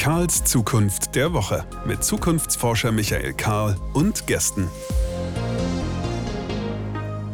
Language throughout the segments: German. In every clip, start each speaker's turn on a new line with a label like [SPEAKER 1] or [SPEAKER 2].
[SPEAKER 1] Karls Zukunft der Woche mit Zukunftsforscher Michael Karl und Gästen.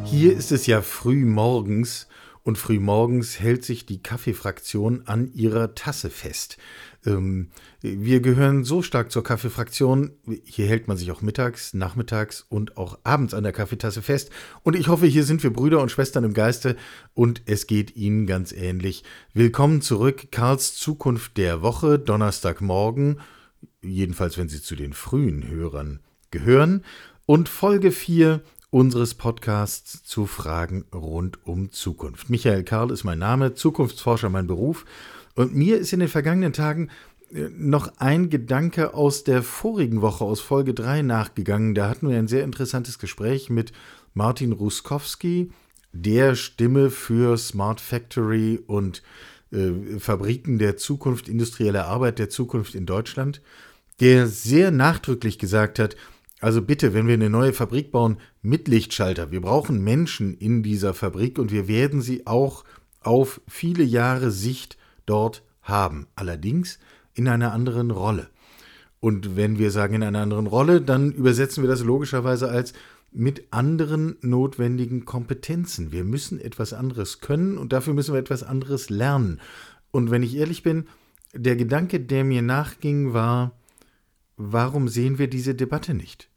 [SPEAKER 2] Hier ist es ja früh morgens und früh morgens hält sich die Kaffeefraktion an ihrer Tasse fest. Ähm, wir gehören so stark zur Kaffeefraktion. Hier hält man sich auch mittags, nachmittags und auch abends an der Kaffeetasse fest. Und ich hoffe, hier sind wir Brüder und Schwestern im Geiste und es geht Ihnen ganz ähnlich. Willkommen zurück, Karls Zukunft der Woche, Donnerstagmorgen. Jedenfalls, wenn Sie zu den frühen Hörern gehören. Und Folge 4 unseres Podcasts zu Fragen rund um Zukunft. Michael Karl ist mein Name, Zukunftsforscher mein Beruf. Und mir ist in den vergangenen Tagen äh, noch ein Gedanke aus der vorigen Woche, aus Folge 3 nachgegangen. Da hatten wir ein sehr interessantes Gespräch mit Martin Ruskowski, der Stimme für Smart Factory und äh, Fabriken der Zukunft, industrielle Arbeit der Zukunft in Deutschland, der sehr nachdrücklich gesagt hat, also bitte, wenn wir eine neue Fabrik bauen, mit Lichtschalter. Wir brauchen Menschen in dieser Fabrik und wir werden sie auch auf viele Jahre Sicht dort haben. Allerdings in einer anderen Rolle. Und wenn wir sagen in einer anderen Rolle, dann übersetzen wir das logischerweise als mit anderen notwendigen Kompetenzen. Wir müssen etwas anderes können und dafür müssen wir etwas anderes lernen. Und wenn ich ehrlich bin, der Gedanke, der mir nachging, war, warum sehen wir diese Debatte nicht?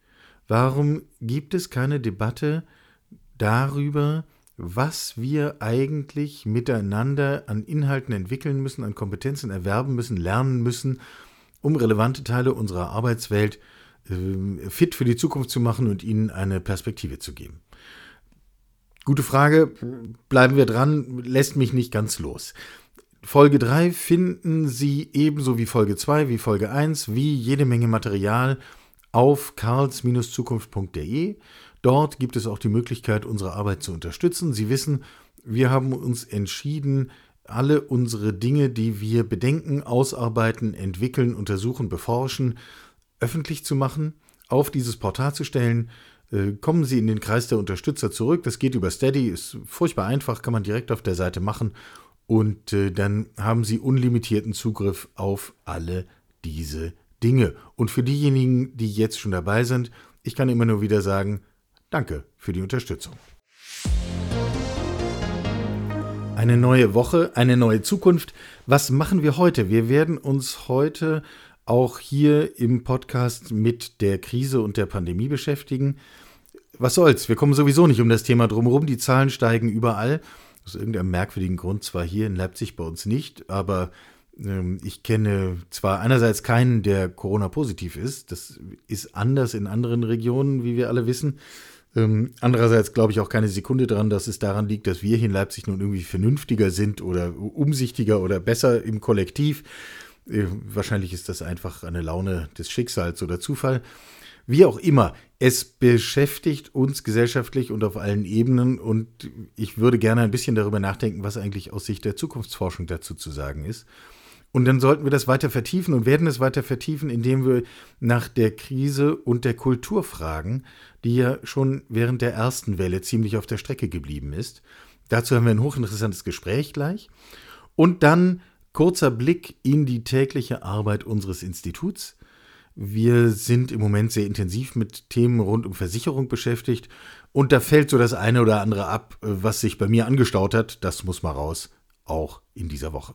[SPEAKER 2] Warum gibt es keine Debatte darüber, was wir eigentlich miteinander an Inhalten entwickeln müssen, an Kompetenzen erwerben müssen, lernen müssen, um relevante Teile unserer Arbeitswelt äh, fit für die Zukunft zu machen und ihnen eine Perspektive zu geben. Gute Frage, bleiben wir dran, lässt mich nicht ganz los. Folge 3 finden Sie ebenso wie Folge 2, wie Folge 1, wie jede Menge Material auf karls-zukunft.de. Dort gibt es auch die Möglichkeit, unsere Arbeit zu unterstützen. Sie wissen, wir haben uns entschieden, alle unsere Dinge, die wir bedenken, ausarbeiten, entwickeln, untersuchen, beforschen, öffentlich zu machen, auf dieses Portal zu stellen. Äh, kommen Sie in den Kreis der Unterstützer zurück. Das geht über Steady, ist furchtbar einfach, kann man direkt auf der Seite machen. Und äh, dann haben Sie unlimitierten Zugriff auf alle diese Dinge. Und für diejenigen, die jetzt schon dabei sind, ich kann immer nur wieder sagen, Danke für die Unterstützung. Eine neue Woche, eine neue Zukunft. Was machen wir heute? Wir werden uns heute auch hier im Podcast mit der Krise und der Pandemie beschäftigen. Was soll's? Wir kommen sowieso nicht um das Thema drumherum. Die Zahlen steigen überall. Aus irgendeinem merkwürdigen Grund zwar hier in Leipzig bei uns nicht, aber ähm, ich kenne zwar einerseits keinen, der Corona-positiv ist. Das ist anders in anderen Regionen, wie wir alle wissen. Ähm, andererseits glaube ich auch keine Sekunde daran, dass es daran liegt, dass wir hier in Leipzig nun irgendwie vernünftiger sind oder umsichtiger oder besser im Kollektiv. Äh, wahrscheinlich ist das einfach eine Laune des Schicksals oder Zufall. Wie auch immer, es beschäftigt uns gesellschaftlich und auf allen Ebenen und ich würde gerne ein bisschen darüber nachdenken, was eigentlich aus Sicht der Zukunftsforschung dazu zu sagen ist. Und dann sollten wir das weiter vertiefen und werden es weiter vertiefen, indem wir nach der Krise und der Kultur fragen, die ja schon während der ersten Welle ziemlich auf der Strecke geblieben ist. Dazu haben wir ein hochinteressantes Gespräch gleich. Und dann kurzer Blick in die tägliche Arbeit unseres Instituts. Wir sind im Moment sehr intensiv mit Themen rund um Versicherung beschäftigt und da fällt so das eine oder andere ab, was sich bei mir angestaut hat. Das muss mal raus, auch in dieser Woche.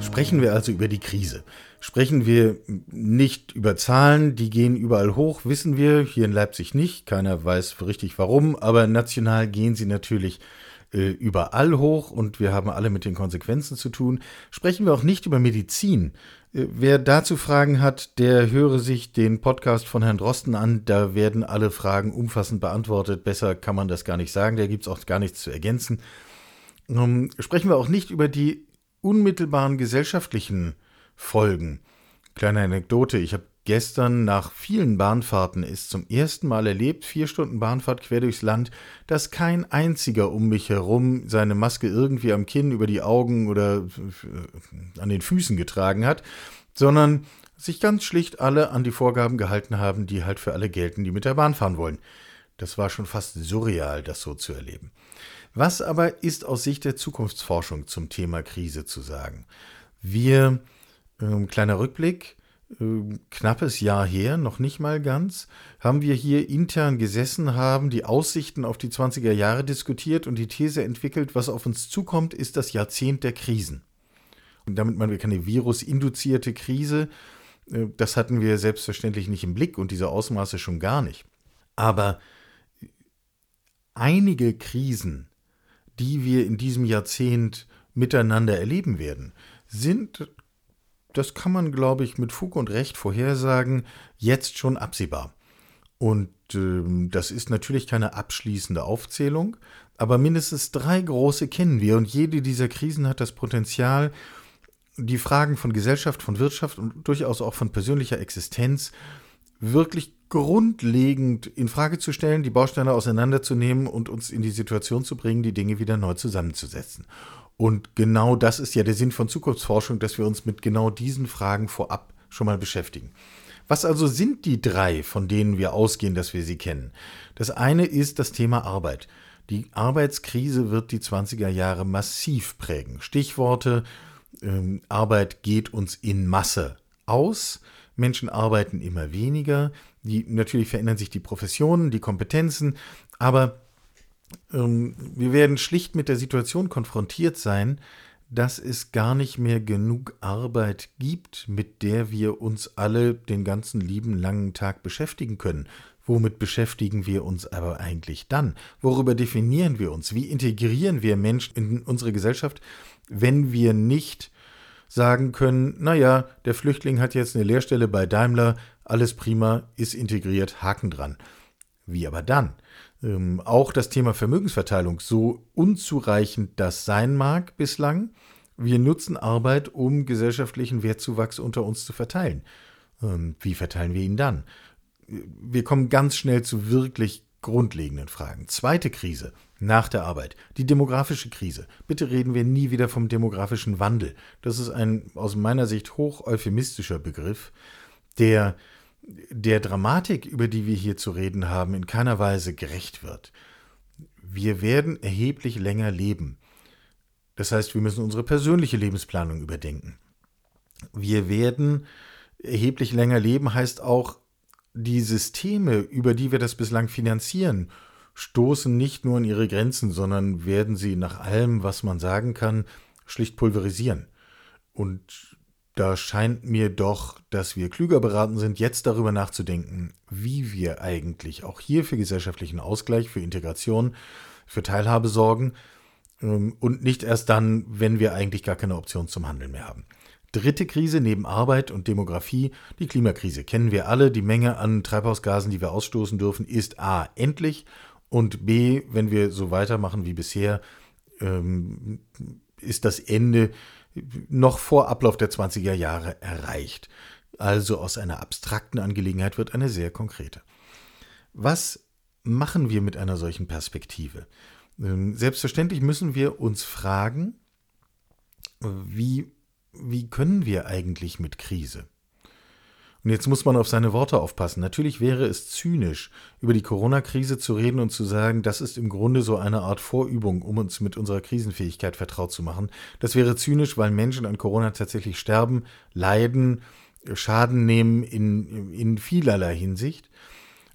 [SPEAKER 2] Sprechen wir also über die Krise. Sprechen wir nicht über Zahlen, die gehen überall hoch, wissen wir, hier in Leipzig nicht, keiner weiß richtig warum, aber national gehen sie natürlich äh, überall hoch und wir haben alle mit den Konsequenzen zu tun. Sprechen wir auch nicht über Medizin. Äh, wer dazu Fragen hat, der höre sich den Podcast von Herrn Drosten an, da werden alle Fragen umfassend beantwortet. Besser kann man das gar nicht sagen, da gibt es auch gar nichts zu ergänzen. Ähm, sprechen wir auch nicht über die unmittelbaren gesellschaftlichen Folgen. Kleine Anekdote, ich habe gestern nach vielen Bahnfahrten es zum ersten Mal erlebt, vier Stunden Bahnfahrt quer durchs Land, dass kein einziger um mich herum seine Maske irgendwie am Kinn, über die Augen oder äh, an den Füßen getragen hat, sondern sich ganz schlicht alle an die Vorgaben gehalten haben, die halt für alle gelten, die mit der Bahn fahren wollen. Das war schon fast surreal, das so zu erleben. Was aber ist aus Sicht der Zukunftsforschung zum Thema Krise zu sagen? Wir, äh, kleiner Rückblick, knappes Jahr her, noch nicht mal ganz, haben wir hier intern gesessen, haben die Aussichten auf die 20er Jahre diskutiert und die These entwickelt, was auf uns zukommt, ist das Jahrzehnt der Krisen. Und damit meinen wir keine virusinduzierte Krise, äh, das hatten wir selbstverständlich nicht im Blick und diese Ausmaße schon gar nicht. Aber einige Krisen, die wir in diesem Jahrzehnt miteinander erleben werden, sind das kann man, glaube ich, mit Fug und Recht vorhersagen, jetzt schon absehbar. Und äh, das ist natürlich keine abschließende Aufzählung, aber mindestens drei große kennen wir und jede dieser Krisen hat das Potenzial, die Fragen von Gesellschaft, von Wirtschaft und durchaus auch von persönlicher Existenz wirklich grundlegend in Frage zu stellen, die Bausteine auseinanderzunehmen und uns in die Situation zu bringen, die Dinge wieder neu zusammenzusetzen. Und genau das ist ja der Sinn von Zukunftsforschung, dass wir uns mit genau diesen Fragen vorab schon mal beschäftigen. Was also sind die drei, von denen wir ausgehen, dass wir sie kennen? Das eine ist das Thema Arbeit. Die Arbeitskrise wird die 20er Jahre massiv prägen. Stichworte, ähm, Arbeit geht uns in Masse aus, Menschen arbeiten immer weniger, die, natürlich verändern sich die Professionen, die Kompetenzen, aber ähm, wir werden schlicht mit der Situation konfrontiert sein, dass es gar nicht mehr genug Arbeit gibt, mit der wir uns alle den ganzen lieben langen Tag beschäftigen können. Womit beschäftigen wir uns aber eigentlich dann? Worüber definieren wir uns? Wie integrieren wir Menschen in unsere Gesellschaft, wenn wir nicht sagen können, naja, der Flüchtling hat jetzt eine Lehrstelle bei Daimler, alles prima, ist integriert, Haken dran. Wie aber dann? Ähm, auch das Thema Vermögensverteilung, so unzureichend das sein mag bislang, wir nutzen Arbeit, um gesellschaftlichen Wertzuwachs unter uns zu verteilen. Ähm, wie verteilen wir ihn dann? Wir kommen ganz schnell zu wirklich grundlegenden Fragen. Zweite Krise nach der Arbeit, die demografische Krise. Bitte reden wir nie wieder vom demografischen Wandel. Das ist ein aus meiner Sicht hoch euphemistischer Begriff, der der Dramatik, über die wir hier zu reden haben, in keiner Weise gerecht wird. Wir werden erheblich länger leben. Das heißt, wir müssen unsere persönliche Lebensplanung überdenken. Wir werden erheblich länger leben, heißt auch, die Systeme, über die wir das bislang finanzieren, stoßen nicht nur an ihre Grenzen, sondern werden sie nach allem, was man sagen kann, schlicht pulverisieren. Und da scheint mir doch, dass wir klüger beraten sind, jetzt darüber nachzudenken, wie wir eigentlich auch hier für gesellschaftlichen Ausgleich, für Integration, für Teilhabe sorgen ähm, und nicht erst dann, wenn wir eigentlich gar keine Option zum Handeln mehr haben. Dritte Krise neben Arbeit und Demografie, die Klimakrise. Kennen wir alle. Die Menge an Treibhausgasen, die wir ausstoßen dürfen, ist A endlich und B, wenn wir so weitermachen wie bisher, ähm, ist das Ende noch vor Ablauf der 20er Jahre erreicht. Also aus einer abstrakten Angelegenheit wird eine sehr konkrete. Was machen wir mit einer solchen Perspektive? Ähm, selbstverständlich müssen wir uns fragen, wie, wie können wir eigentlich mit Krise? Und jetzt muss man auf seine Worte aufpassen. Natürlich wäre es zynisch, über die Corona-Krise zu reden und zu sagen, das ist im Grunde so eine Art Vorübung, um uns mit unserer Krisenfähigkeit vertraut zu machen. Das wäre zynisch, weil Menschen an Corona tatsächlich sterben, leiden, Schaden nehmen in, in vielerlei Hinsicht.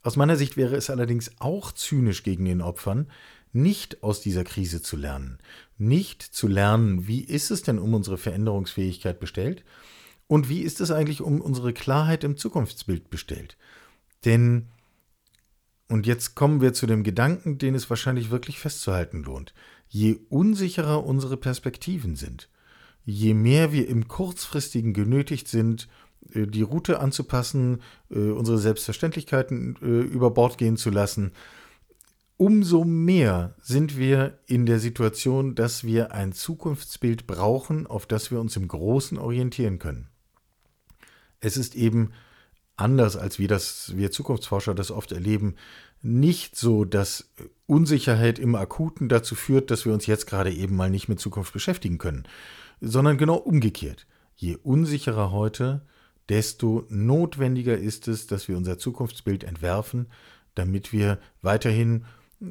[SPEAKER 2] Aus meiner Sicht wäre es allerdings auch zynisch gegen den Opfern, nicht aus dieser Krise zu lernen. Nicht zu lernen, wie ist es denn um unsere Veränderungsfähigkeit bestellt und wie ist es eigentlich um unsere Klarheit im Zukunftsbild bestellt? Denn, und jetzt kommen wir zu dem Gedanken, den es wahrscheinlich wirklich festzuhalten lohnt, je unsicherer unsere Perspektiven sind, je mehr wir im kurzfristigen genötigt sind, äh, die Route anzupassen, äh, unsere Selbstverständlichkeiten äh, über Bord gehen zu lassen, umso mehr sind wir in der Situation, dass wir ein Zukunftsbild brauchen, auf das wir uns im Großen orientieren können. Es ist eben anders, als wir das, wir Zukunftsforscher das oft erleben, nicht so, dass Unsicherheit im Akuten dazu führt, dass wir uns jetzt gerade eben mal nicht mit Zukunft beschäftigen können, sondern genau umgekehrt. Je unsicherer heute, desto notwendiger ist es, dass wir unser Zukunftsbild entwerfen, damit wir weiterhin äh,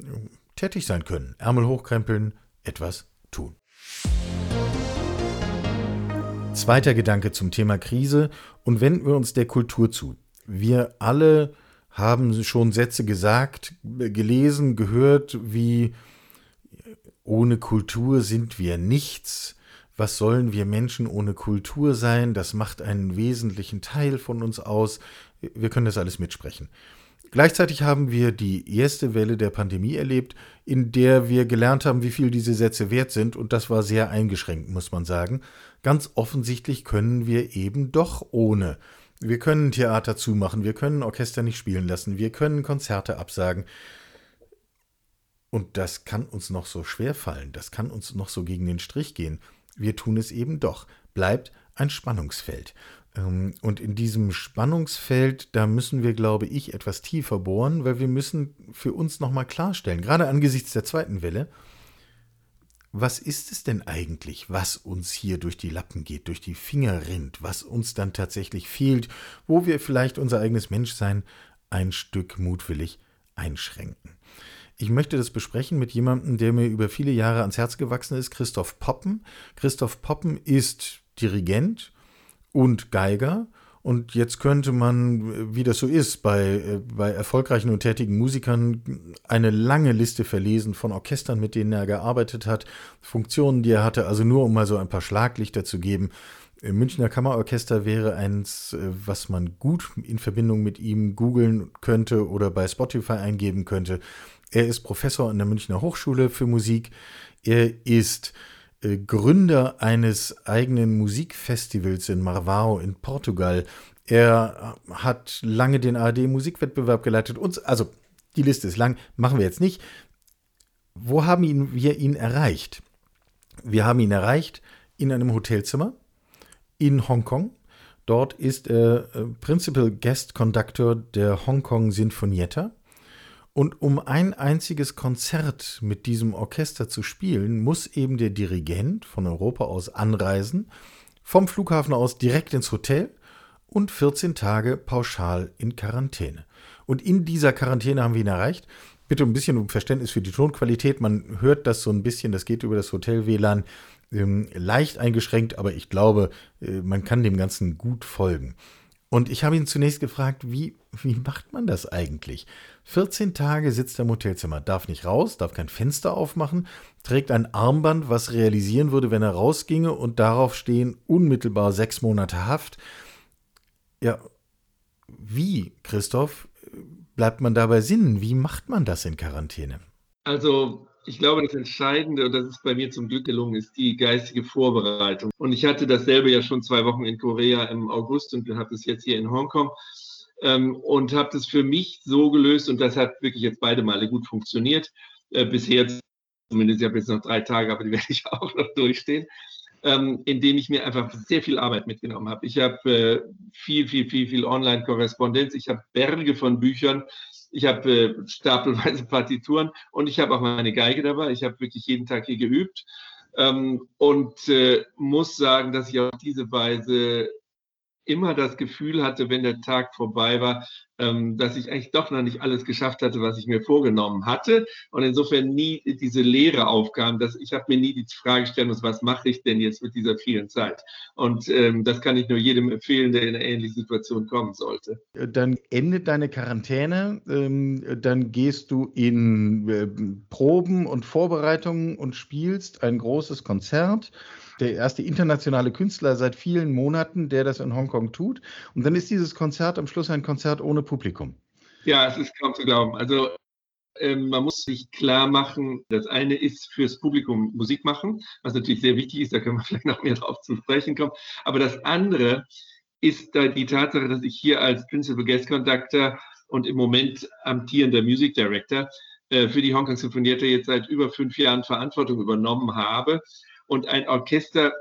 [SPEAKER 2] tätig sein können. Ärmel hochkrempeln, etwas tun. Zweiter Gedanke zum Thema Krise und wenden wir uns der Kultur zu. Wir alle haben schon Sätze gesagt, gelesen, gehört, wie ohne Kultur sind wir nichts. Was sollen wir Menschen ohne Kultur sein? Das macht einen wesentlichen Teil von uns aus. Wir können das alles mitsprechen. Gleichzeitig haben wir die erste Welle der Pandemie erlebt, in der wir gelernt haben, wie viel diese Sätze wert sind, und das war sehr eingeschränkt, muss man sagen. Ganz offensichtlich können wir eben doch ohne. Wir können Theater zumachen, wir können Orchester nicht spielen lassen, wir können Konzerte absagen. Und das kann uns noch so schwer fallen, das kann uns noch so gegen den Strich gehen. Wir tun es eben doch. Bleibt ein Spannungsfeld. Ähm, und in diesem Spannungsfeld, da müssen wir, glaube ich, etwas tiefer bohren, weil wir müssen für uns nochmal klarstellen, gerade angesichts der zweiten Welle, was ist es denn eigentlich, was uns hier durch die Lappen geht, durch die Finger rinnt, was uns dann tatsächlich fehlt, wo wir vielleicht unser eigenes Menschsein ein Stück mutwillig einschränken. Ich möchte das besprechen mit jemandem, der mir über viele Jahre ans Herz gewachsen ist, Christoph Poppen. Christoph Poppen ist Dirigent und Geiger. Und jetzt könnte man, wie das so ist, bei, bei erfolgreichen und tätigen Musikern eine lange Liste verlesen von Orchestern, mit denen er gearbeitet hat, Funktionen, die er hatte, also nur um mal so ein paar Schlaglichter zu geben. Münchner Kammerorchester wäre eins, was man gut in Verbindung mit ihm googeln könnte oder bei Spotify eingeben könnte. Er ist Professor an der Münchner Hochschule für Musik. Er ist äh, Gründer eines eigenen Musikfestivals in Marvao in Portugal. Er hat lange den ARD-Musikwettbewerb geleitet. Und, also, die Liste ist lang, machen wir jetzt nicht. Wo haben ihn, wir ihn erreicht? Wir haben ihn erreicht in einem Hotelzimmer in Hongkong. Dort ist er äh, Principal Guest Conductor der Hongkong Sinfonietta. Und um ein einziges Konzert mit diesem Orchester zu spielen, muss eben der Dirigent von Europa aus anreisen, vom Flughafen aus direkt ins Hotel und 14 Tage pauschal in Quarantäne. Und in dieser Quarantäne haben wir ihn erreicht. Bitte ein bisschen um Verständnis für die Tonqualität. Man hört das so ein bisschen, das geht über das Hotel-WLAN ähm, leicht eingeschränkt, aber ich glaube, äh, man kann dem Ganzen gut folgen. Und ich habe ihn zunächst gefragt, wie, wie macht man das eigentlich? 14 Tage sitzt er im Hotelzimmer, darf nicht raus, darf kein Fenster aufmachen, trägt ein Armband, was realisieren würde, wenn er rausginge und darauf stehen unmittelbar sechs Monate Haft. Ja, wie, Christoph, bleibt man dabei Sinnen? Wie macht man das in Quarantäne?
[SPEAKER 3] Also ich glaube, das Entscheidende, und das ist bei mir zum Glück gelungen, ist die geistige Vorbereitung. Und ich hatte dasselbe ja schon zwei Wochen in Korea im August und habe es jetzt hier in Hongkong ähm, und habe das für mich so gelöst und das hat wirklich jetzt beide Male gut funktioniert. Äh, bisher zumindest, ich habe jetzt noch drei Tage, aber die werde ich auch noch durchstehen. Ähm, indem ich mir einfach sehr viel Arbeit mitgenommen habe. Ich habe äh, viel, viel, viel, viel Online-Korrespondenz. Ich habe Berge von Büchern ich habe äh, stapelweise Partituren und ich habe auch meine Geige dabei. Ich habe wirklich jeden Tag hier geübt ähm, und äh, muss sagen, dass ich auf diese Weise immer das Gefühl hatte, wenn der Tag vorbei war, ähm, dass ich eigentlich doch noch nicht alles geschafft hatte, was ich mir vorgenommen hatte. Und insofern nie diese Lehre aufkam, dass ich habe mir nie die Frage stellen muss, was mache ich denn jetzt mit dieser vielen Zeit? Und ähm, das kann ich nur jedem empfehlen, der in eine ähnliche Situation kommen sollte.
[SPEAKER 2] Dann endet deine Quarantäne, ähm, dann gehst du in äh, Proben und Vorbereitungen und spielst ein großes Konzert der erste internationale Künstler seit vielen Monaten, der das in Hongkong tut. Und dann ist dieses Konzert am Schluss ein Konzert ohne Publikum.
[SPEAKER 3] Ja, es ist kaum zu glauben. Also ähm, man muss sich klar machen, das eine ist fürs Publikum Musik machen, was natürlich sehr wichtig ist, da können wir vielleicht noch mehr drauf zu sprechen kommen. Aber das andere ist da die Tatsache, dass ich hier als Principal Guest Conductor und im Moment amtierender Music Director äh, für die Hongkong Sinfonietta jetzt seit über fünf Jahren Verantwortung übernommen habe und ein Orchester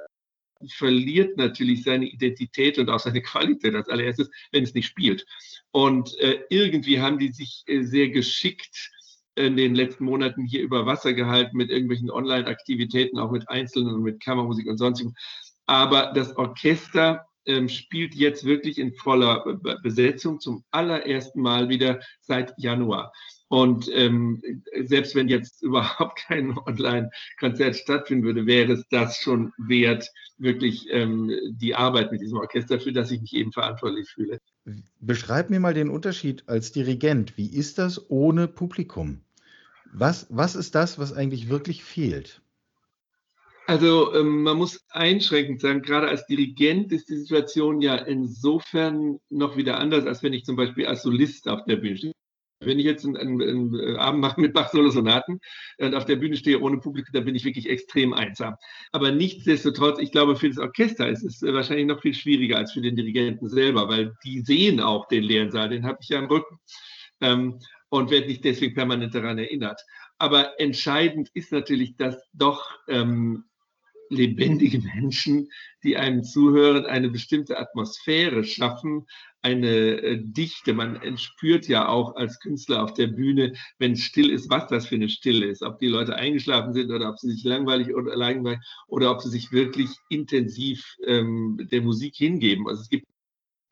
[SPEAKER 3] verliert natürlich seine Identität und auch seine Qualität als allererstes, wenn es nicht spielt. Und äh, irgendwie haben die sich äh, sehr geschickt in den letzten Monaten hier über Wasser gehalten mit irgendwelchen Online-Aktivitäten, auch mit Einzelnen und mit Kammermusik und sonstigem. Aber das Orchester ähm, spielt jetzt wirklich in voller Besetzung zum allerersten Mal wieder seit Januar. Und ähm, selbst wenn jetzt überhaupt kein Online-Konzert stattfinden würde, wäre es das schon wert, wirklich ähm, die Arbeit mit diesem Orchester, für das ich mich eben verantwortlich fühle.
[SPEAKER 2] Beschreib mir mal den Unterschied als Dirigent. Wie ist das ohne Publikum? Was, was ist das, was eigentlich wirklich fehlt?
[SPEAKER 3] Also ähm, man muss einschränkend sagen, gerade als Dirigent ist die Situation ja insofern noch wieder anders, als wenn ich zum Beispiel als Solist auf der Bühne stehe. Wenn ich jetzt einen, einen äh, Abend mache mit Bach-Solo-Sonaten und auf der Bühne stehe ohne Publikum, dann bin ich wirklich extrem einsam. Aber nichtsdestotrotz, ich glaube, für das Orchester ist es äh, wahrscheinlich noch viel schwieriger als für den Dirigenten selber, weil die sehen auch den leeren Saal, den habe ich ja im Rücken ähm, und werde nicht deswegen permanent daran erinnert. Aber entscheidend ist natürlich, dass doch ähm, lebendige Menschen, die einem zuhören, eine bestimmte Atmosphäre schaffen, eine äh, Dichte. Man spürt ja auch als Künstler auf der Bühne, wenn es still ist, was das für eine Stille ist. Ob die Leute eingeschlafen sind oder ob sie sich langweilig oder langweilig oder ob sie sich wirklich intensiv ähm, der Musik hingeben. Also es gibt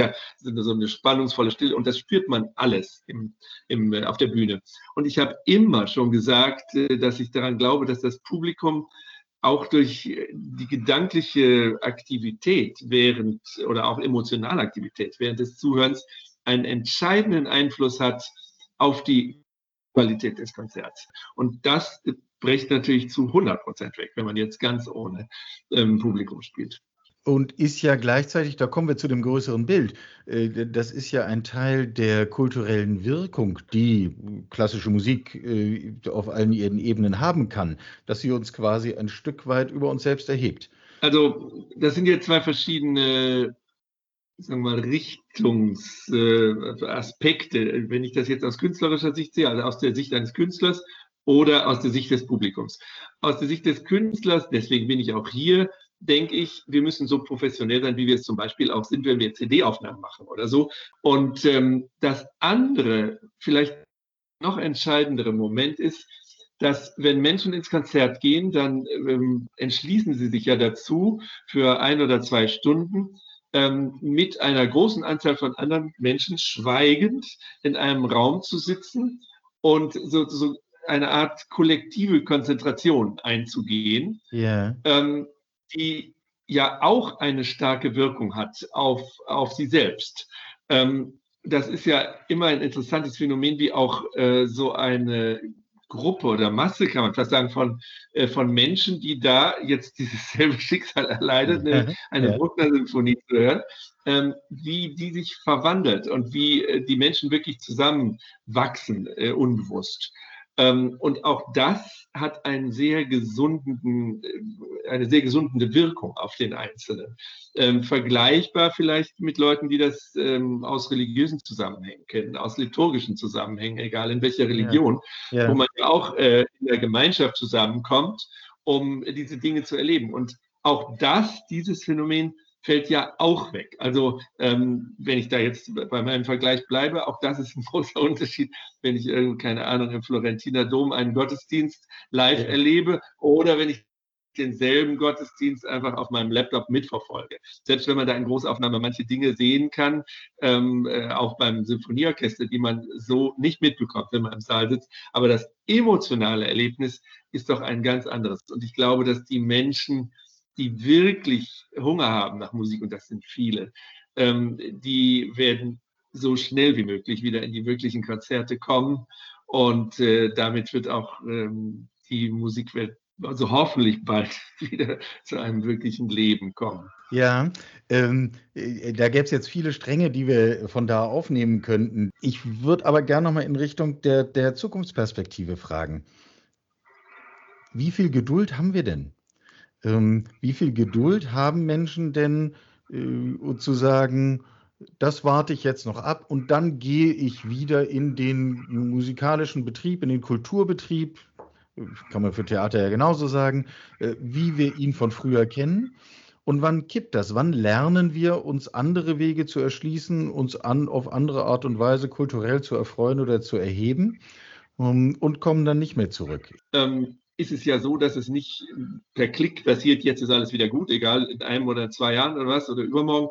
[SPEAKER 3] ja, so eine spannungsvolle Stille und das spürt man alles im, im, äh, auf der Bühne. Und ich habe immer schon gesagt, äh, dass ich daran glaube, dass das Publikum auch durch die gedankliche Aktivität während oder auch emotionale Aktivität während des Zuhörens einen entscheidenden Einfluss hat auf die Qualität des Konzerts. Und das bricht natürlich zu 100 Prozent weg, wenn man jetzt ganz ohne ähm, Publikum spielt
[SPEAKER 2] und ist ja gleichzeitig, da kommen wir zu dem größeren Bild, äh, das ist ja ein Teil der kulturellen Wirkung, die klassische Musik äh, auf allen ihren Ebenen haben kann, dass sie uns quasi ein Stück weit über uns selbst erhebt.
[SPEAKER 3] Also das sind jetzt zwei verschiedene sagen wir Richtungsaspekte. Äh, Wenn ich das jetzt aus künstlerischer Sicht sehe, also aus der Sicht eines Künstlers oder aus der Sicht des Publikums. Aus der Sicht des Künstlers, deswegen bin ich auch hier, denke ich, wir müssen so professionell sein, wie wir es zum Beispiel auch sind, wenn wir CD-Aufnahmen machen oder so. Und ähm, das andere, vielleicht noch entscheidendere Moment ist, dass wenn Menschen ins Konzert gehen, dann ähm, entschließen sie sich ja dazu, für ein oder zwei Stunden ähm, mit einer großen Anzahl von anderen Menschen schweigend in einem Raum zu sitzen und so, so eine Art kollektive Konzentration einzugehen.
[SPEAKER 2] Yeah.
[SPEAKER 3] Ähm, die ja auch eine starke Wirkung hat auf, auf sie selbst. Ähm, das ist ja immer ein interessantes Phänomen, wie auch äh, so eine Gruppe oder Masse, kann man fast sagen, von, äh, von Menschen, die da jetzt dieses selbe Schicksal erleidet, eine, eine Bruckner-Symphonie zu hören, ähm, wie die sich verwandelt und wie äh, die Menschen wirklich zusammenwachsen, äh, unbewusst. Ähm, und auch das hat einen sehr gesunden, äh, eine sehr gesundende Wirkung auf den Einzelnen. Ähm, vergleichbar vielleicht mit Leuten, die das ähm, aus religiösen Zusammenhängen kennen, aus liturgischen Zusammenhängen, egal in welcher Religion, ja. Ja. wo man ja auch äh, in der Gemeinschaft zusammenkommt, um diese Dinge zu erleben. Und auch das, dieses Phänomen, fällt ja auch weg. Also ähm, wenn ich da jetzt bei meinem Vergleich bleibe, auch das ist ein großer Unterschied, wenn ich irgend, keine Ahnung, im Florentiner Dom einen Gottesdienst live ja. erlebe oder wenn ich denselben Gottesdienst einfach auf meinem Laptop mitverfolge. Selbst wenn man da in Großaufnahme manche Dinge sehen kann, ähm, äh, auch beim Symphonieorchester, die man so nicht mitbekommt, wenn man im Saal sitzt. Aber das emotionale Erlebnis ist doch ein ganz anderes. Und ich glaube, dass die Menschen die wirklich Hunger haben nach Musik, und das sind viele, ähm, die werden so schnell wie möglich wieder in die wirklichen Konzerte kommen. Und äh, damit wird auch ähm, die Musikwelt also hoffentlich bald wieder zu einem wirklichen Leben kommen.
[SPEAKER 2] Ja, ähm, äh, da gäbe es jetzt viele Stränge, die wir von da aufnehmen könnten. Ich würde aber gerne nochmal in Richtung der, der Zukunftsperspektive fragen. Wie viel Geduld haben wir denn? Ähm, wie viel Geduld haben Menschen denn äh, zu sagen, das warte ich jetzt noch ab und dann gehe ich wieder in den musikalischen Betrieb, in den Kulturbetrieb, kann man für Theater ja genauso sagen, äh, wie wir ihn von früher kennen. Und wann kippt das? Wann lernen wir, uns andere Wege zu erschließen, uns an, auf andere Art und Weise kulturell zu erfreuen oder zu erheben ähm, und kommen dann nicht mehr zurück?
[SPEAKER 3] Ähm, ist es ja so, dass es nicht per Klick passiert, jetzt ist alles wieder gut, egal in einem oder zwei Jahren oder was oder übermorgen,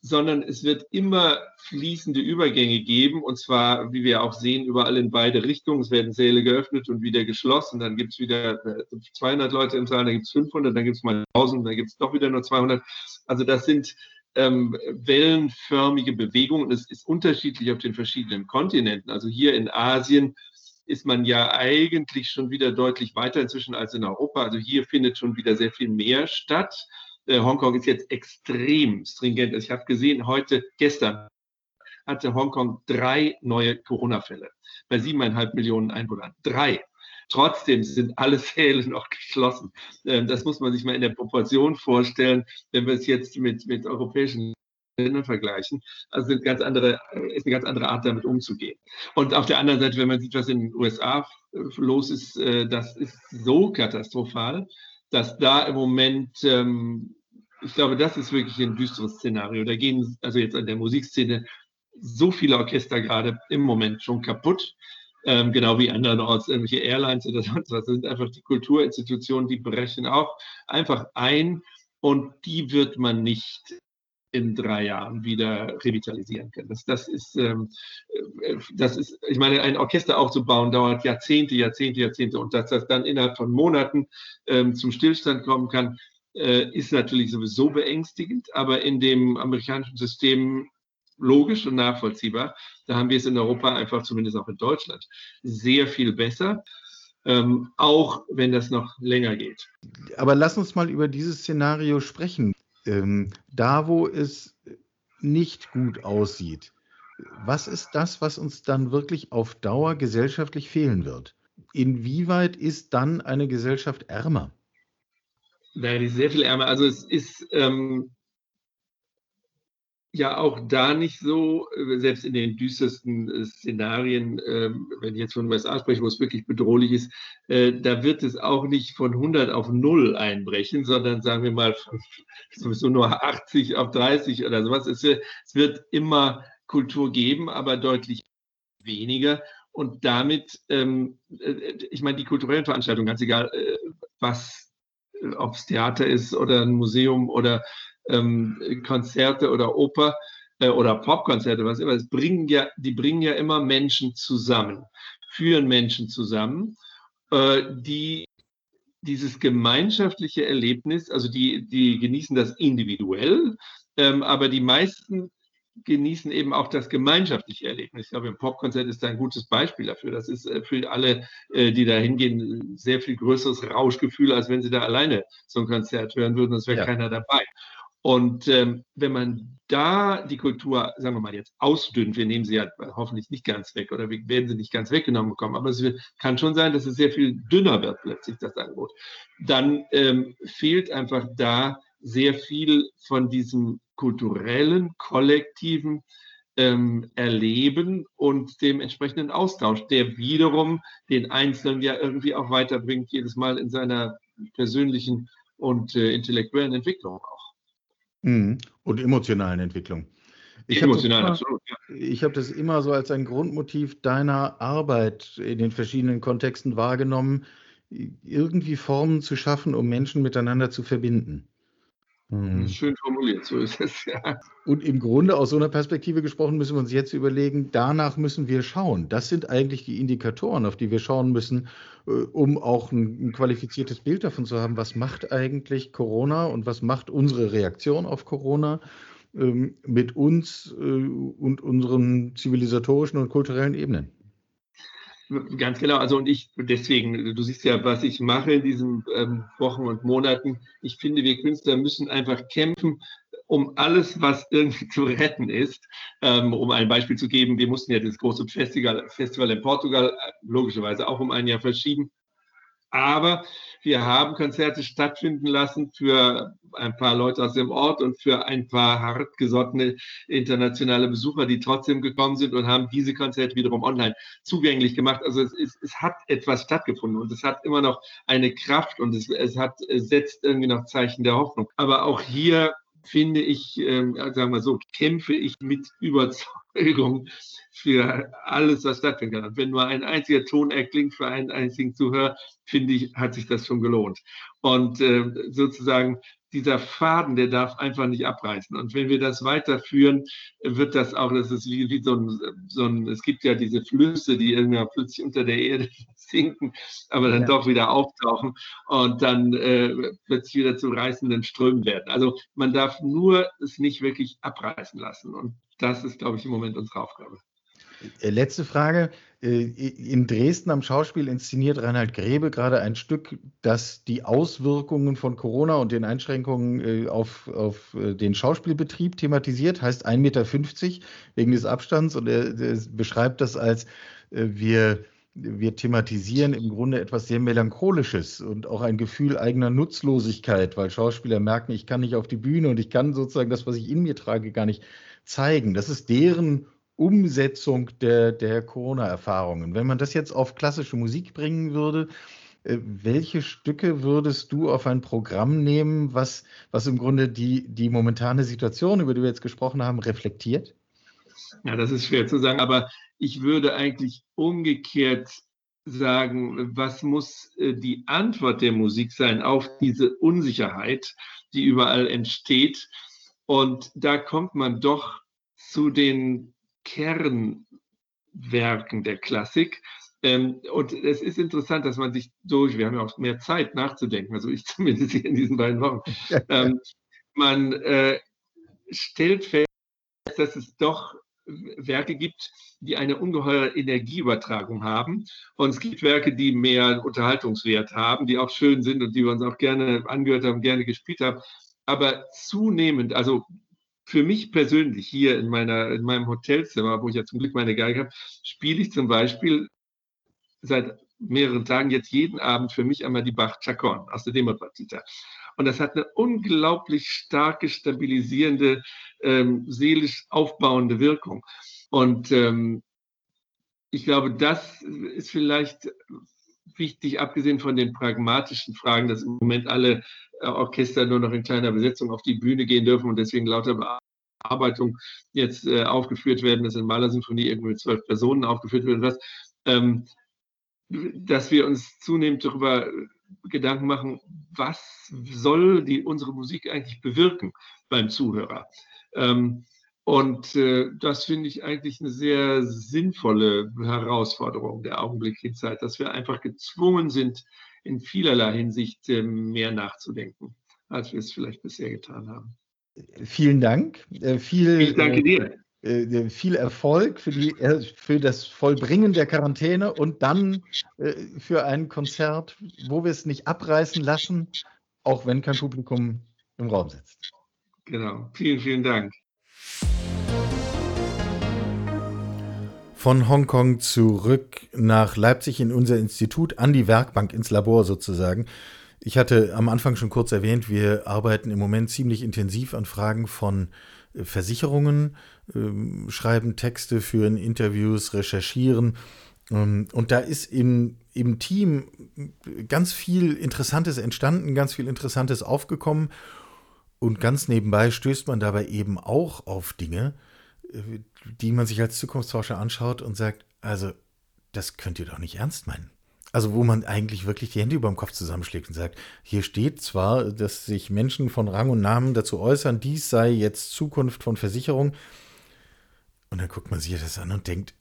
[SPEAKER 3] sondern es wird immer fließende Übergänge geben, und zwar, wie wir auch sehen, überall in beide Richtungen. Es werden Säle geöffnet und wieder geschlossen, dann gibt es wieder 200 äh, Leute im Saal, dann gibt es 500, dann gibt es mal 1000, dann gibt es doch wieder nur 200. Also das sind ähm, wellenförmige Bewegungen. Es ist unterschiedlich auf den verschiedenen Kontinenten. Also hier in Asien ist man ja eigentlich schon wieder deutlich weiter inzwischen als in Europa. Also hier findet schon wieder sehr viel mehr statt. Äh, Hongkong ist jetzt extrem stringent. Also ich habe gesehen, heute, gestern hatte Hongkong drei neue Corona-Fälle bei siebeneinhalb Millionen Einwohnern. Drei. Trotzdem sind alle Säle noch geschlossen. Ähm, das muss man sich mal in der Proportion vorstellen, wenn wir es jetzt mit, mit europäischen Ländern vergleichen. Also sind ganz andere, ist eine ganz andere Art, damit umzugehen. Und auf der anderen Seite, wenn man sieht, was in den USA äh, los ist, äh, das ist so katastrophal, dass da im Moment, ähm, ich glaube, das ist wirklich ein düsteres Szenario. Da gehen also jetzt an der Musikszene so viele Orchester gerade im Moment schon kaputt. Ähm, genau wie andernorts irgendwelche Airlines oder sonst was. Das sind einfach die Kulturinstitutionen, die brechen auch einfach ein und die wird man nicht in drei Jahren wieder revitalisieren können. Das, das, ist, ähm, äh, das ist, ich meine, ein Orchester aufzubauen dauert Jahrzehnte, Jahrzehnte, Jahrzehnte und dass das dann innerhalb von Monaten ähm, zum Stillstand kommen kann, äh, ist natürlich sowieso beängstigend, aber in dem amerikanischen System logisch und nachvollziehbar. Da haben wir es in Europa einfach, zumindest auch in Deutschland, sehr viel besser. Ähm, auch wenn das noch länger geht.
[SPEAKER 2] Aber lass uns mal über dieses Szenario sprechen ähm, da, wo es nicht gut aussieht, was ist das, was uns dann wirklich auf Dauer gesellschaftlich fehlen wird? Inwieweit ist dann eine Gesellschaft ärmer?
[SPEAKER 3] Nein, die ist sehr viel ärmer. Also es ist ähm, ja auch da nicht so, äh, selbst in den düstersten äh, Szenarien, ähm, wenn ich jetzt von USA spreche, wo es wirklich bedrohlich ist, äh, da wird es auch nicht von 100 auf 0 einbrechen, sondern sagen wir mal sowieso nur 80 auf 30 oder sowas. Es, es wird immer Kultur geben, aber deutlich weniger. Und damit, ähm, ich meine, die kulturellen Veranstaltungen, ganz egal, was, ob es Theater ist oder ein Museum oder ähm, Konzerte oder Oper äh, oder Popkonzerte, was immer, das bringen ja, die bringen ja immer Menschen zusammen, führen Menschen zusammen, äh, die dieses gemeinschaftliche Erlebnis, also die, die genießen das individuell, ähm, aber die meisten genießen eben auch das gemeinschaftliche Erlebnis. Ich glaube, ein Popkonzert ist da ein gutes Beispiel dafür. Das ist äh, für alle, äh, die da hingehen, sehr viel größeres Rauschgefühl, als wenn sie da alleine so ein Konzert hören würden. Es wäre ja. keiner dabei. Und ähm, wenn man da die Kultur, sagen wir mal jetzt, ausdünnt, wir nehmen sie ja hoffentlich nicht ganz weg oder wir werden sie nicht ganz weggenommen bekommen, aber es kann schon sein, dass es sehr viel dünner wird plötzlich, das Angebot, dann ähm, fehlt einfach da sehr viel von diesem kulturellen, kollektiven ähm, Erleben und dem entsprechenden Austausch, der wiederum den Einzelnen ja irgendwie auch weiterbringt, jedes Mal in seiner persönlichen und äh, intellektuellen Entwicklung auch.
[SPEAKER 2] Mhm. Und emotionalen Entwicklung. Ich Emotional, habe absolut. Ja. Ich habe das immer so als ein Grundmotiv deiner Arbeit in den verschiedenen Kontexten wahrgenommen, irgendwie Formen zu schaffen, um Menschen miteinander zu verbinden.
[SPEAKER 3] Hm. Schön formuliert, so ist es, ja.
[SPEAKER 2] Und im Grunde aus so einer Perspektive gesprochen müssen wir uns jetzt überlegen, danach müssen wir schauen. Das sind eigentlich die Indikatoren, auf die wir schauen müssen, äh, um auch ein, ein qualifiziertes Bild davon zu haben, was macht eigentlich Corona und was macht unsere Reaktion auf Corona ähm, mit uns äh, und unseren zivilisatorischen und kulturellen Ebenen.
[SPEAKER 3] Ganz genau. Also und ich deswegen, du siehst ja, was ich mache in diesen ähm, Wochen und Monaten. Ich finde, wir Künstler müssen einfach kämpfen um alles, was irgendwie zu retten ist. Ähm, um ein Beispiel zu geben, wir mussten ja das große Festival, Festival in Portugal äh, logischerweise auch um ein Jahr verschieben. Aber wir haben Konzerte stattfinden lassen für ein paar Leute aus dem Ort und für ein paar hartgesottene internationale Besucher, die trotzdem gekommen sind und haben diese Konzerte wiederum online zugänglich gemacht. Also es, ist, es hat etwas stattgefunden und es hat immer noch eine Kraft und es, es hat, es setzt irgendwie noch Zeichen der Hoffnung. Aber auch hier finde ich, äh, sagen wir so, kämpfe ich mit Überzeugung für alles, was stattfinden kann. Wenn nur ein einziger Ton erklingt für einen einzigen Zuhörer, finde ich, hat sich das schon gelohnt. Und äh, sozusagen dieser Faden, der darf einfach nicht abreißen. Und wenn wir das weiterführen, wird das auch, das ist wie, wie so, ein, so ein, es gibt ja diese Flüsse, die irgendwann plötzlich unter der Erde sinken, aber dann ja. doch wieder auftauchen und dann äh, plötzlich wieder zu reißenden Strömen werden. Also man darf nur es nicht wirklich abreißen lassen. Und das ist, glaube ich, im Moment unsere Aufgabe.
[SPEAKER 2] Äh, letzte Frage. Äh, in Dresden am Schauspiel inszeniert Reinhard Grebe gerade ein Stück, das die Auswirkungen von Corona und den Einschränkungen äh, auf, auf den Schauspielbetrieb thematisiert, heißt 1,50 Meter wegen des Abstands und er, er beschreibt das als wir, wir thematisieren im Grunde etwas sehr Melancholisches und auch ein Gefühl eigener Nutzlosigkeit, weil Schauspieler merken, ich kann nicht auf die Bühne und ich kann sozusagen das, was ich in mir trage, gar nicht zeigen. Das ist deren Umsetzung der, der Corona-Erfahrungen. Wenn man das jetzt auf klassische Musik bringen würde, äh, welche Stücke würdest du auf ein Programm nehmen, was, was im Grunde die, die momentane Situation, über die wir jetzt gesprochen haben, reflektiert?
[SPEAKER 3] Ja, das ist schwer zu sagen, aber ich würde eigentlich umgekehrt sagen, was muss äh, die Antwort der Musik sein auf diese Unsicherheit, die überall entsteht? Und da kommt man doch zu den Kernwerken der Klassik. Ähm, und es ist interessant, dass man sich durch, wir haben ja auch mehr Zeit nachzudenken, also ich zumindest hier in diesen beiden Wochen, ähm, man äh, stellt fest, dass es doch Werke gibt, die eine ungeheure Energieübertragung haben. Und es gibt Werke, die mehr Unterhaltungswert haben, die auch schön sind und die wir uns auch gerne angehört haben, gerne gespielt haben. Aber zunehmend, also für mich persönlich hier in, meiner, in meinem Hotelzimmer, wo ich ja zum Glück meine Geige habe, spiele ich zum Beispiel seit mehreren Tagen jetzt jeden Abend für mich einmal die Bach Chacon aus der Demokratita. Und das hat eine unglaublich starke, stabilisierende, ähm, seelisch aufbauende Wirkung. Und ähm, ich glaube, das ist vielleicht wichtig, abgesehen von den pragmatischen Fragen, dass im Moment alle äh, Orchester nur noch in kleiner Besetzung auf die Bühne gehen dürfen und deswegen lauter Bearbeitung jetzt äh, aufgeführt werden, dass in Malersymphonie irgendwie mit zwölf Personen aufgeführt wird und was, ähm, dass wir uns zunehmend darüber äh, Gedanken machen, was soll die, unsere Musik eigentlich bewirken beim Zuhörer. Ähm, und äh, das finde ich eigentlich eine sehr sinnvolle Herausforderung der augenblicklichen Zeit, dass wir einfach gezwungen sind, in vielerlei Hinsicht äh, mehr nachzudenken, als wir es vielleicht bisher getan haben.
[SPEAKER 2] Vielen Dank.
[SPEAKER 3] Äh, viel, ich danke dir.
[SPEAKER 2] Äh, äh, viel Erfolg für, die, äh, für das Vollbringen der Quarantäne und dann äh, für ein Konzert, wo wir es nicht abreißen lassen, auch wenn kein Publikum im Raum sitzt.
[SPEAKER 3] Genau. Vielen, vielen Dank.
[SPEAKER 2] Von Hongkong zurück nach Leipzig in unser Institut, an die Werkbank, ins Labor sozusagen. Ich hatte am Anfang schon kurz erwähnt, wir arbeiten im Moment ziemlich intensiv an Fragen von äh, Versicherungen, äh, schreiben Texte, führen Interviews, recherchieren. Ähm, und da ist im, im Team ganz viel Interessantes entstanden, ganz viel Interessantes aufgekommen. Und ganz nebenbei stößt man dabei eben auch auf Dinge, die man sich als Zukunftsforscher anschaut und sagt, also das könnt ihr doch nicht ernst meinen. Also wo man eigentlich wirklich die Hände über dem Kopf zusammenschlägt und sagt, hier steht zwar, dass sich Menschen von Rang und Namen dazu äußern, dies sei jetzt Zukunft von Versicherung. Und dann guckt man sich das an und denkt,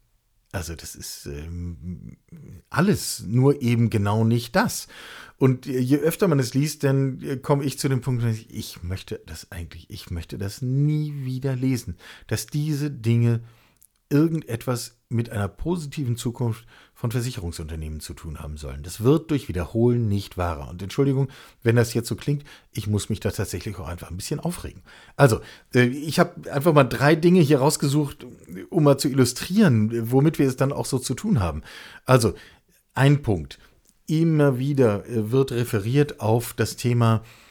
[SPEAKER 2] also das ist ähm, alles, nur eben genau nicht das. Und je öfter man es liest, dann äh, komme ich zu dem Punkt, ich möchte das eigentlich, ich möchte das nie wieder lesen, dass diese Dinge irgendetwas mit einer positiven Zukunft von Versicherungsunternehmen zu tun haben sollen. Das wird durch Wiederholen nicht wahrer. Und Entschuldigung, wenn das jetzt so klingt, ich muss mich da tatsächlich auch einfach ein bisschen aufregen. Also, äh, ich habe einfach mal drei Dinge hier rausgesucht, um mal zu illustrieren, womit wir es dann auch so zu tun haben. Also, ein Punkt. Immer wieder äh, wird referiert auf das Thema äh,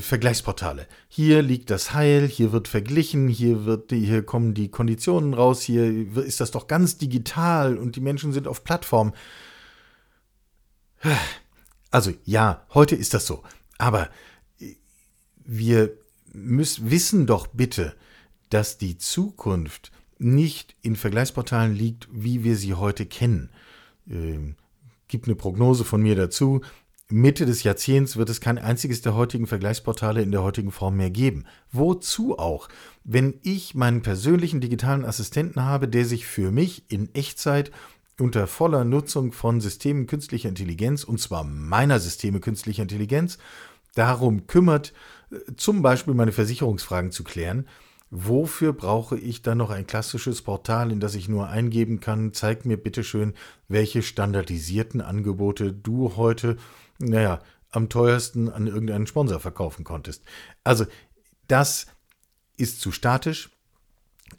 [SPEAKER 2] Vergleichsportale. Hier liegt das Heil, hier wird verglichen, hier, wird die, hier kommen die Konditionen raus, hier ist das doch ganz digital und die Menschen sind auf Plattform. Also ja, heute ist das so. Aber äh, wir müssen, wissen doch bitte, dass die Zukunft nicht in Vergleichsportalen liegt, wie wir sie heute kennen. Ähm, gibt eine Prognose von mir dazu Mitte des Jahrzehnts wird es kein einziges der heutigen Vergleichsportale in der heutigen Form mehr geben. Wozu auch? Wenn ich meinen persönlichen digitalen Assistenten habe, der sich für mich in Echtzeit unter voller Nutzung von Systemen künstlicher Intelligenz, und zwar meiner Systeme künstlicher Intelligenz, darum kümmert, äh, zum Beispiel meine Versicherungsfragen zu klären, wofür brauche ich dann noch ein klassisches Portal, in das ich nur eingeben kann, zeig mir bitte schön, welche standardisierten Angebote du heute, naja, am teuersten an irgendeinen Sponsor verkaufen konntest. Also das ist zu statisch,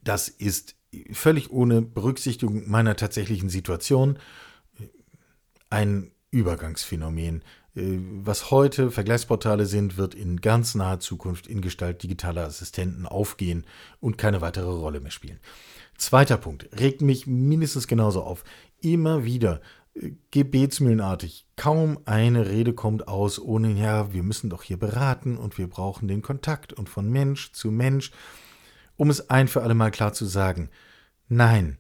[SPEAKER 2] das ist völlig ohne Berücksichtigung meiner tatsächlichen Situation ein Übergangsphänomen. Äh, was heute Vergleichsportale sind, wird in ganz naher Zukunft in Gestalt digitaler Assistenten aufgehen und keine weitere Rolle mehr spielen. Zweiter Punkt, regt mich mindestens genauso auf. Immer wieder äh, gebetsmühlenartig. Kaum eine Rede kommt aus, ohne, ja, wir müssen doch hier beraten und wir brauchen den Kontakt und von Mensch zu Mensch, um es ein für alle Mal klar zu sagen. Nein,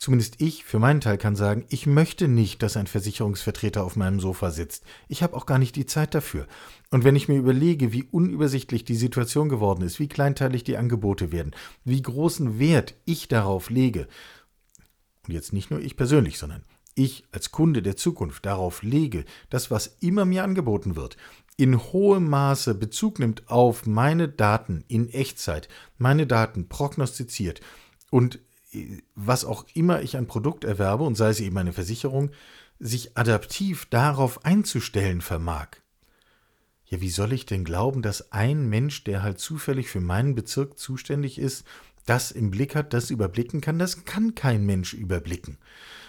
[SPEAKER 2] Zumindest ich für meinen Teil kann sagen, ich möchte nicht, dass ein Versicherungsvertreter auf meinem Sofa sitzt. Ich habe auch gar nicht die Zeit dafür. Und wenn ich mir überlege, wie unübersichtlich die Situation geworden ist, wie kleinteilig die Angebote werden, wie großen Wert ich darauf lege, und jetzt nicht nur ich persönlich, sondern ich als Kunde der Zukunft darauf lege, dass was immer mir angeboten wird, in hohem Maße Bezug nimmt auf meine Daten in Echtzeit, meine Daten prognostiziert und was auch immer ich ein Produkt erwerbe, und sei es eben eine Versicherung, sich adaptiv darauf einzustellen vermag. Ja, wie soll ich denn glauben, dass ein Mensch, der halt zufällig für meinen Bezirk zuständig ist, das im Blick hat, das überblicken kann? Das kann kein Mensch überblicken.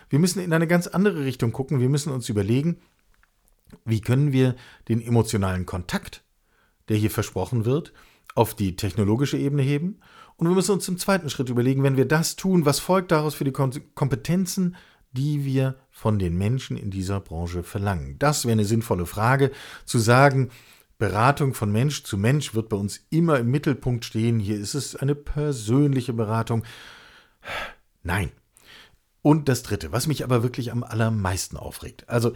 [SPEAKER 2] Wir müssen in eine ganz andere Richtung gucken. Wir müssen uns überlegen, wie können wir den emotionalen Kontakt, der hier versprochen wird, auf die technologische Ebene heben und wir müssen uns im zweiten Schritt überlegen, wenn wir das tun, was folgt daraus für die Kompetenzen, die wir von den Menschen in dieser Branche verlangen. Das wäre eine sinnvolle Frage, zu sagen, Beratung von Mensch zu Mensch wird bei uns immer im Mittelpunkt stehen. Hier ist es eine persönliche Beratung. Nein. Und das Dritte, was mich aber wirklich am allermeisten aufregt. Also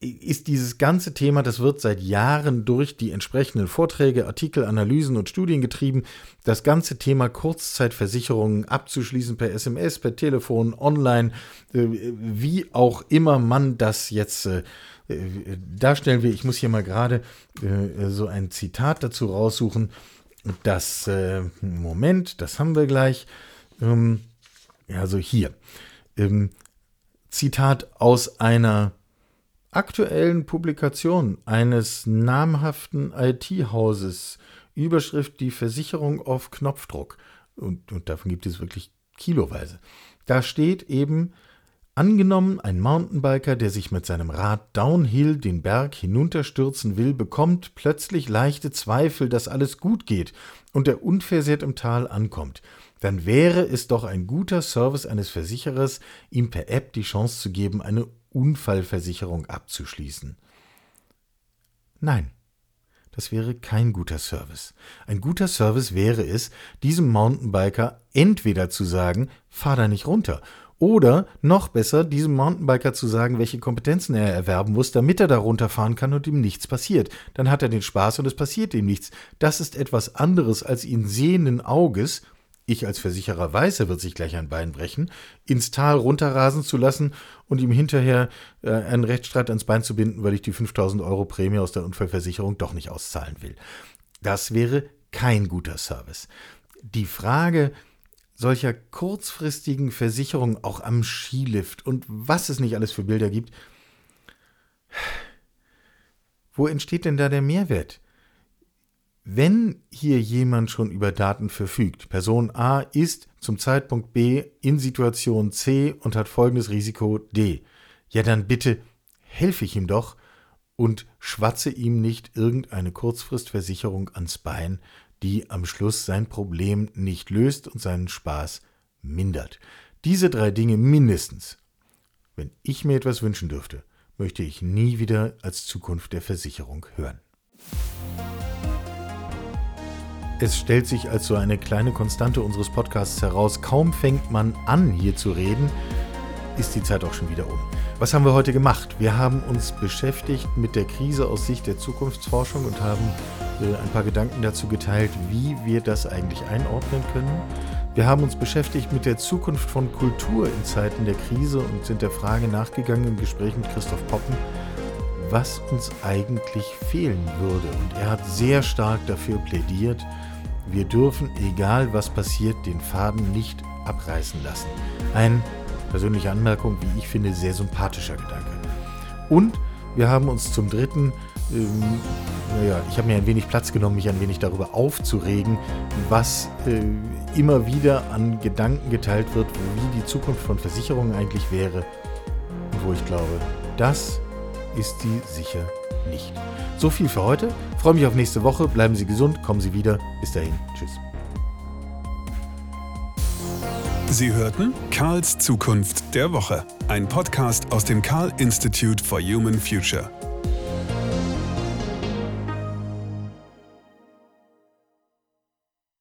[SPEAKER 2] ist dieses ganze Thema, das wird seit Jahren durch die entsprechenden Vorträge, Artikel, Analysen und Studien getrieben, das ganze Thema Kurzzeitversicherungen abzuschließen per SMS, per Telefon, online, äh, wie auch immer man das jetzt äh, darstellen will. Ich muss hier mal gerade äh, so ein Zitat dazu raussuchen. Das, Moment, das haben wir gleich. Also hier. Ähm, Zitat aus einer aktuellen Publikation eines namhaften IT-Hauses, Überschrift die Versicherung auf Knopfdruck, und, und davon gibt es wirklich kiloweise, da steht eben, Angenommen, ein Mountainbiker, der sich mit seinem Rad downhill den Berg hinunterstürzen will, bekommt plötzlich leichte Zweifel, dass alles gut geht und er unversehrt im Tal ankommt. Dann wäre es doch ein guter Service eines Versicherers, ihm per App die Chance zu geben, eine Unfallversicherung abzuschließen. Nein, das wäre kein guter Service. Ein guter Service wäre es, diesem Mountainbiker entweder zu sagen, fahr da nicht runter, oder noch besser, diesem Mountainbiker zu sagen, welche Kompetenzen er erwerben muss, damit er da runterfahren kann und ihm nichts passiert. Dann hat er den Spaß und es passiert ihm nichts. Das ist etwas anderes, als ihn sehenden Auges ich als Versicherer weiß, er wird sich gleich ein Bein brechen, ins Tal runterrasen zu lassen und ihm hinterher äh, einen Rechtsstreit ans Bein zu binden, weil ich die 5000 Euro Prämie aus der Unfallversicherung doch nicht auszahlen will. Das wäre kein guter Service. Die Frage solcher kurzfristigen Versicherungen auch am Skilift und was es nicht alles für Bilder gibt, wo entsteht denn da der Mehrwert? Wenn hier jemand schon über Daten verfügt, Person A ist zum Zeitpunkt B in Situation C und hat folgendes Risiko D, ja dann bitte helfe ich ihm doch und schwatze ihm nicht irgendeine Kurzfristversicherung ans Bein, die am Schluss sein Problem nicht löst und seinen Spaß mindert. Diese drei Dinge mindestens. Wenn ich mir etwas wünschen dürfte, möchte ich nie wieder als Zukunft der Versicherung hören. Es stellt sich als so eine kleine Konstante unseres Podcasts heraus, kaum fängt man an, hier zu reden, ist die Zeit auch schon wieder um. Was haben wir heute gemacht? Wir haben uns beschäftigt mit der Krise aus Sicht der Zukunftsforschung und haben äh, ein paar Gedanken dazu geteilt, wie wir das eigentlich einordnen können. Wir haben uns beschäftigt mit der Zukunft von Kultur in Zeiten der Krise und sind der Frage nachgegangen im Gespräch mit Christoph Poppen, was uns eigentlich fehlen würde. Und er hat sehr stark dafür plädiert, wir dürfen, egal was passiert, den Faden nicht abreißen lassen. Ein, persönliche Anmerkung, wie ich finde, sehr sympathischer Gedanke. Und wir haben uns zum dritten, ähm, naja, ich habe mir ein wenig Platz genommen, mich ein wenig darüber aufzuregen, was äh, immer wieder an Gedanken geteilt wird, wie die Zukunft von Versicherungen eigentlich wäre. Und wo ich glaube, das ist sie sicher nicht. So viel für heute. freue mich auf nächste Woche. Bleiben Sie gesund, kommen Sie wieder. Bis dahin. Tschüss.
[SPEAKER 1] Sie hörten Karls Zukunft der Woche, ein Podcast aus dem Karl Institute for Human Future.